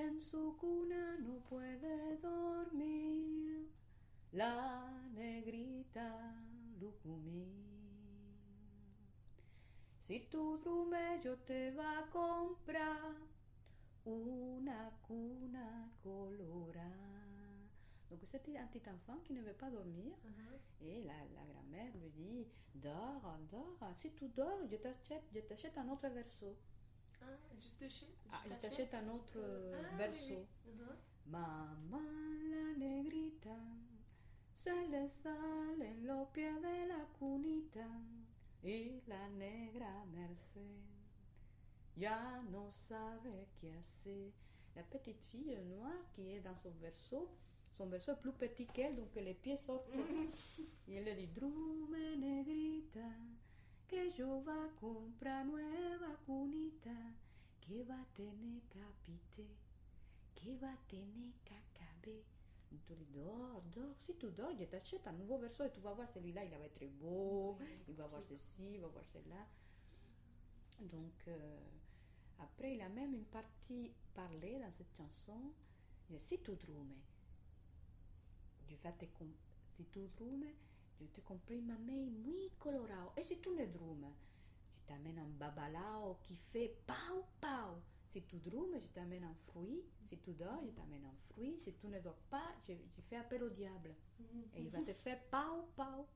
En su cuna no puede dormir la negrita Lucumí. Si tu drume yo te va a comprar una cuna colorada. Donc c'était un petit enfant qui ne veut pas dormir. Et la, la grand-mère lui dit, dors, dors. Si tu dors, je t'achète, je t'achète un autre verso. Ah, je t'achète. Ah, je t'achète un autre euh, Ah, verso. oui. Uh-huh. Mamá la negrita se le sale en los pies de la cunita y la negra Merced ya no sabe qué hacer. La petite fille noire qui est dans son verso, son verso est plus petit qu'elle, donc les pieds sortent. y elle le dit, que yo va a comprar nueva cunita, que va a tener capite? Qui va tener cacabe? Tu lui dis, dors, dors. Si tu dors, je t'achète un nouveau verso et tu vas voir celui-là, il va être beau, il va voir ceci, il va voir cela. Donc, euh, après, il a même une partie parlé dans cette chanson. Si tu drumes, je vais te com- si tu drumes, je te compris ma main muy colorado. Et si tu ne drumes, je t'amène un babalao qui fait pau pau. Si tu drumes, je t'amène un fruit. Si tu dors, je t'amène un fruit. Si tu ne dors pas, je, je fais appel au diable. Et il va te faire pau pau